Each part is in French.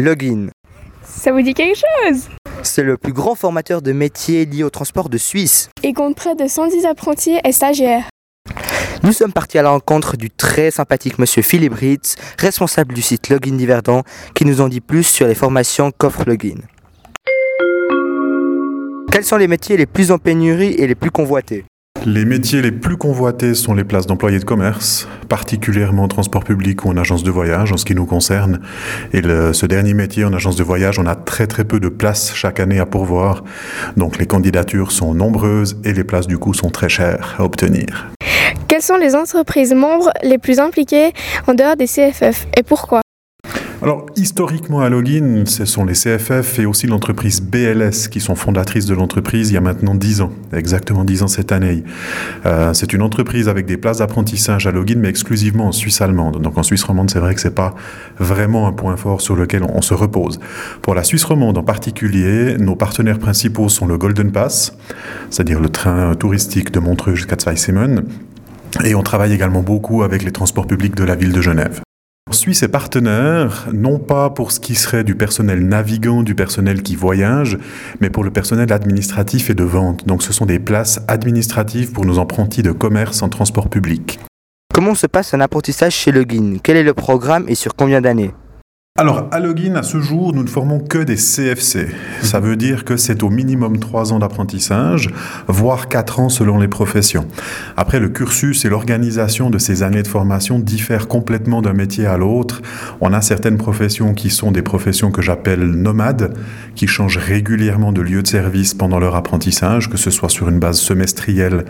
Login. Ça vous dit quelque chose? C'est le plus grand formateur de métiers liés au transport de Suisse. Il compte près de 110 apprentis et stagiaires. Nous sommes partis à la rencontre du très sympathique monsieur Philippe Ritz, responsable du site Login d'Yverdon, qui nous en dit plus sur les formations qu'offre Login. Quels sont les métiers les plus en pénurie et les plus convoités? Les métiers les plus convoités sont les places d'employés de commerce, particulièrement en transport public ou en agence de voyage en ce qui nous concerne. Et ce dernier métier en agence de voyage, on a très très peu de places chaque année à pourvoir. Donc les candidatures sont nombreuses et les places du coup sont très chères à obtenir. Quelles sont les entreprises membres les plus impliquées en dehors des CFF et pourquoi? Alors, historiquement, à Login, ce sont les CFF et aussi l'entreprise BLS qui sont fondatrices de l'entreprise il y a maintenant 10 ans, exactement 10 ans cette année. Euh, c'est une entreprise avec des places d'apprentissage à Login, mais exclusivement en Suisse allemande. Donc en Suisse romande, c'est vrai que c'est pas vraiment un point fort sur lequel on, se repose. Pour la Suisse romande en particulier, nos partenaires principaux sont le Golden Pass, c'est-à-dire le train touristique de Montreux jusqu'à Zweisimmen, et on travaille également beaucoup avec les transports publics de la ville de Genève. Suit ses partenaires, non pas pour ce qui serait du personnel navigant, du personnel qui voyage, mais pour le personnel administratif et de vente. Donc ce sont des places administratives pour nos apprentis de commerce en transport public. Comment se passe un apprentissage chez Login Quel est le programme et sur combien d'années? Alors, à Login, à ce jour, nous ne formons que des CFC. Ça veut dire que c'est au minimum 3 ans d'apprentissage, voire 4 ans selon les professions. Après, le cursus et l'organisation de ces années de formation diffèrent complètement d'un métier à l'autre. On a certaines professions qui sont des professions que j'appelle nomades, qui changent régulièrement de lieu de service pendant leur apprentissage, que ce soit sur une base semestrielle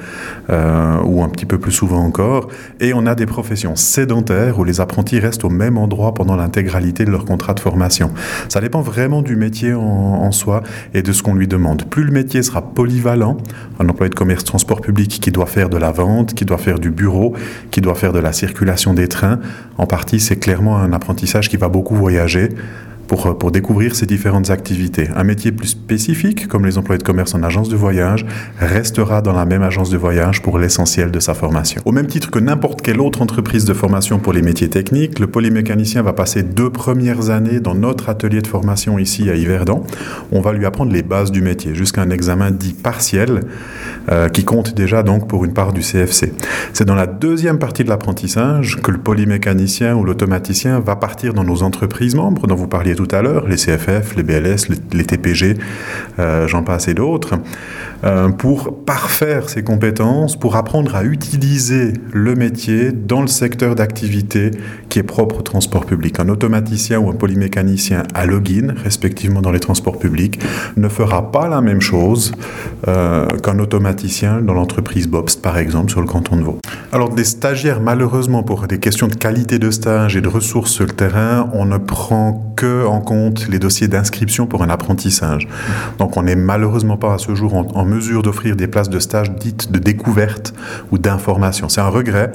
euh, ou un petit peu plus souvent encore. Et on a des professions sédentaires où les apprentis restent au même endroit pendant l'intégralité de leur contrat de formation. Ça dépend vraiment du métier en, soi et de ce qu'on lui demande. Plus le métier sera polyvalent, un employé de commerce transport public qui doit faire de la vente, qui doit faire du bureau, qui doit faire de la circulation des trains, en partie c'est clairement un apprentissage qui va beaucoup voyager pour, pour découvrir ces différentes activités. Un métier plus spécifique, comme les employés de commerce en agence de voyage, restera dans la même agence de voyage pour l'essentiel de sa formation. Au même titre que n'importe quelle autre entreprise de formation pour les métiers techniques, le polymécanicien va passer deux premières années dans notre atelier de formation ici à Yverdon. On va lui apprendre les bases du métier jusqu'à un examen dit partiel euh, qui compte déjà donc pour une part du CFC. C'est dans la deuxième partie de l'apprentissage que le polymécanicien ou l'automaticien va partir dans nos entreprises membres dont vous parliez tout à l'heure, les CFF, les BLS, les, TPG, euh, j'en passe et d'autres, euh, pour parfaire ses compétences, pour apprendre à utiliser le métier dans le secteur d'activité qui est propre au transport public. Un automaticien ou un polymécanicien à login, respectivement dans les transports publics, ne fera pas la même chose euh, qu'un automaticien dans l'entreprise Bobst, par exemple, sur le canton de Vaud. Alors, des stagiaires, malheureusement, pour des questions de qualité de stage et de ressources sur le terrain, on ne prend que en compte les dossiers d'inscription pour un apprentissage. Donc on n'est malheureusement pas à ce jour en, mesure d'offrir des places de stage dites de découverte ou d'information. C'est un regret.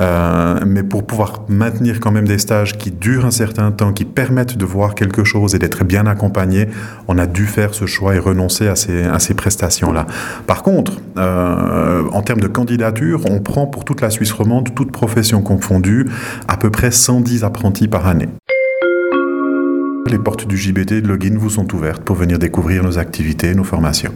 Euh, mais pour pouvoir maintenir quand même des stages qui durent un certain temps, qui permettent de voir quelque chose et d'être bien accompagné, on a dû faire ce choix et renoncer à ces, prestations-là. Par contre, euh, en termes de candidature, on prend pour toute la Suisse romande, toute profession confondue, à peu près 110 apprentis par année. Les portes du JBT de Login vous sont ouvertes pour venir découvrir nos activités et nos formations.